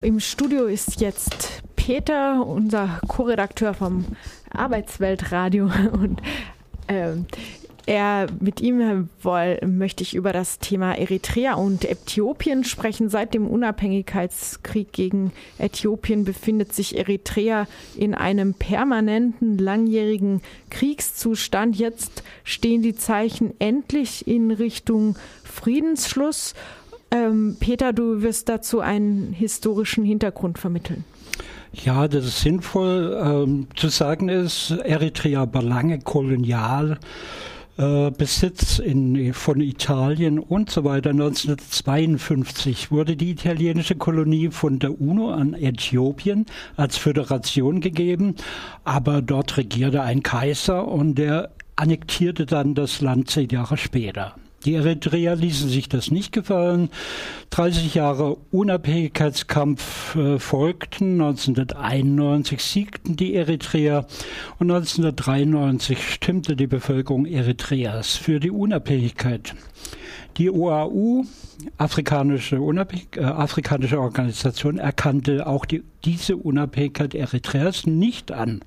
Im Studio ist jetzt Peter, unser Co-Redakteur vom Arbeitsweltradio. Und ähm, er, mit ihm woll, möchte ich über das Thema Eritrea und Äthiopien sprechen. Seit dem Unabhängigkeitskrieg gegen Äthiopien befindet sich Eritrea in einem permanenten, langjährigen Kriegszustand. Jetzt stehen die Zeichen endlich in Richtung Friedensschluss. Ähm, Peter, du wirst dazu einen historischen Hintergrund vermitteln. Ja, das ist sinnvoll. Ähm, zu sagen ist, Eritrea war lange kolonial. Äh, Besitz in, von Italien und so weiter. 1952 wurde die italienische Kolonie von der UNO an Äthiopien als Föderation gegeben, aber dort regierte ein Kaiser und der annektierte dann das Land zehn Jahre später. Die Eritreer ließen sich das nicht gefallen. 30 Jahre Unabhängigkeitskampf äh, folgten. 1991 siegten die Eritreer und 1993 stimmte die Bevölkerung Eritreas für die Unabhängigkeit. Die OAU, afrikanische, Unabhängig äh, afrikanische Organisation, erkannte auch die, diese Unabhängigkeit Eritreas nicht an.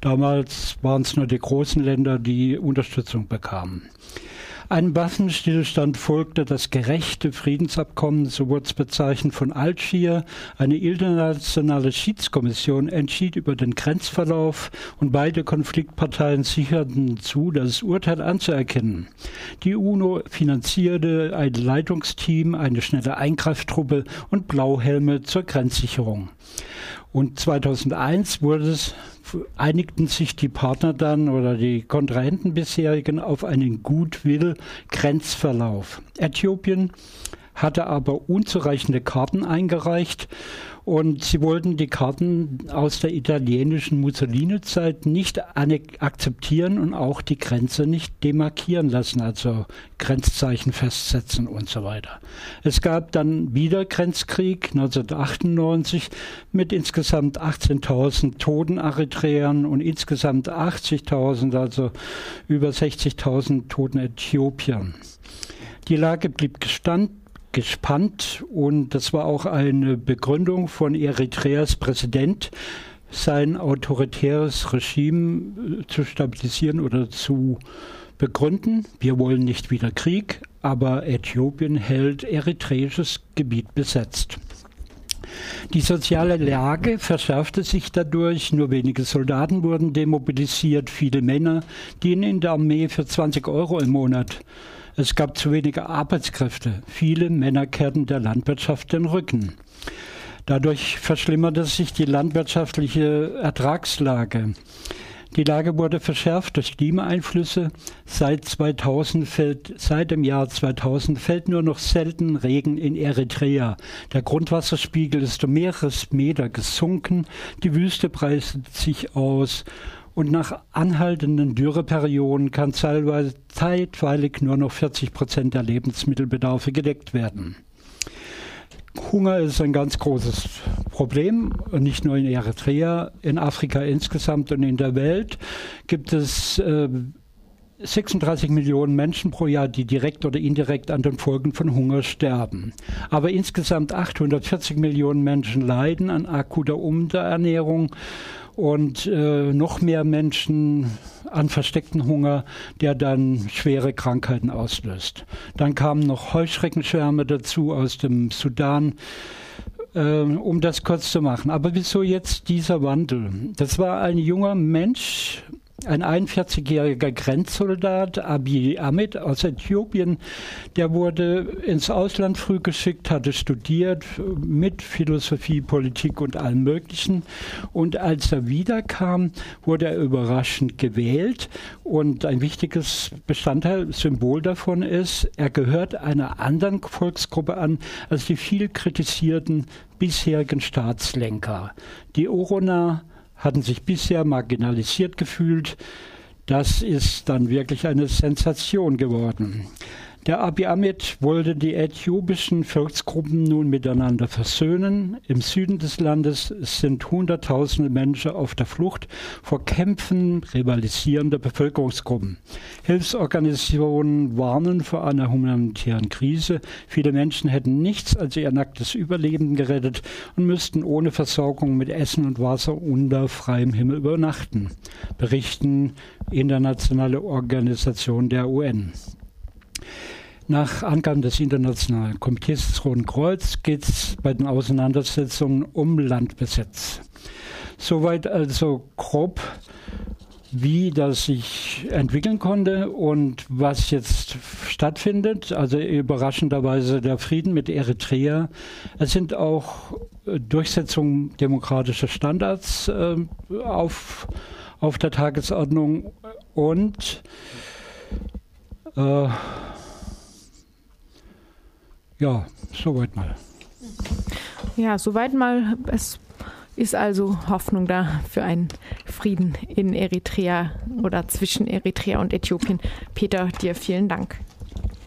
Damals waren es nur die großen Länder, die Unterstützung bekamen. Ein Waffenstillstand folgte das gerechte Friedensabkommen, so wurde es bezeichnet, von Algier. Eine internationale Schiedskommission entschied über den Grenzverlauf und beide Konfliktparteien sicherten zu, das Urteil anzuerkennen. Die UNO finanzierte ein Leitungsteam, eine schnelle Eingreiftruppe und Blauhelme zur Grenzsicherung. Und 2001 wurde es, einigten sich die Partner dann oder die Kontrahenten bisherigen auf einen Goodwill-Grenzverlauf. Äthiopien hatte aber unzureichende Karten eingereicht und sie wollten die Karten aus der italienischen Mussolini-Zeit nicht akzeptieren und auch die Grenze nicht demarkieren lassen, also Grenzzeichen festsetzen und so weiter. Es gab dann wieder Grenzkrieg 1998 mit insgesamt 18.000 Toten Eritreern und insgesamt 80.000, also über 60.000 Toten Äthiopiern. Die Lage blieb gestand, gespannt und das war auch eine Begründung von Eritreas Präsident, sein autoritäres Regime äh, zu stabilisieren oder zu begründen. Wir wollen nicht wieder Krieg, aber Äthiopien hält eritreisches Gebiet besetzt. Die soziale Lage verschärfte sich dadurch. Nur wenige Soldaten wurden demobilisiert, viele Männer dienen in der Armee für 20 Euro im Monat. Es gab zu wenige Arbeitskräfte. Viele Männer kehrten der Landwirtschaft den Rücken. Dadurch verschlimmerte sich die landwirtschaftliche Ertragslage. Die Lage wurde verschärft durch Klimaeinflüsse. Seit 2000 fällt, seit dem Jahr 2000 fällt nur noch selten Regen in Eritrea. Der Grundwasserspiegel ist um mehrere Meter gesunken. Die Wüste breitet sich aus und nach anhaltenden Dürreperioden kann teilweise zeitweilig nur noch 40 Prozent der Lebensmittelbedarfe gedeckt werden. Hunger ist ein ganz großes Problem, nicht nur in Eritrea, in Afrika insgesamt und in der Welt gibt es äh, 36 Millionen Menschen pro Jahr, die direkt oder indirekt an den Folgen von Hunger sterben. Aber insgesamt 840 Millionen Menschen leiden an akuter Unterernährung und äh, noch mehr Menschen an versteckten Hunger, der dann schwere Krankheiten auslöst. Dann kamen noch Heuschreckenschwärme dazu aus dem Sudan äh, um das kurz zu machen. Aber wieso jetzt dieser Wandel? Das war ein junger Mensch, ein 41-jähriger Grenzsoldat, Abiy Ahmed aus Äthiopien, der wurde ins Ausland früh geschickt, hatte studiert mit Philosophie, Politik und allem Möglichen. Und als er wiederkam, wurde er überraschend gewählt. Und ein wichtiges Bestandteil, Symbol davon ist, er gehört einer anderen Volksgruppe an als die viel kritisierten bisherigen Staatslenker. Die Orona, hatten sich bisher marginalisiert gefühlt. Das ist dann wirklich eine Sensation geworden. Der Abiy Ahmed wollte die äthiopischen Volksgruppen nun miteinander versöhnen. Im Süden des Landes sind Hunderttausende Menschen auf der Flucht vor Kämpfen rivalisierender Bevölkerungsgruppen. Hilfsorganisationen warnen vor einer humanitären Krise. Viele Menschen hätten nichts als ihr nacktes Überleben gerettet und müssten ohne Versorgung mit Essen und Wasser unter freiem Himmel übernachten, berichten internationale Organisationen der UN. Nach Angaben des Internationalen Komitees des Roten Kreuz geht es bei den Auseinandersetzungen um Landbesitz. Soweit also grob, wie das sich entwickeln konnte und was jetzt stattfindet. Also überraschenderweise der Frieden mit Eritrea. Es sind auch Durchsetzungen demokratischer Standards äh, auf, auf der Tagesordnung und äh, ja, soweit mal. Ja, soweit mal. Es ist also Hoffnung da für einen Frieden in Eritrea oder zwischen Eritrea und Äthiopien. Peter, dir vielen Dank.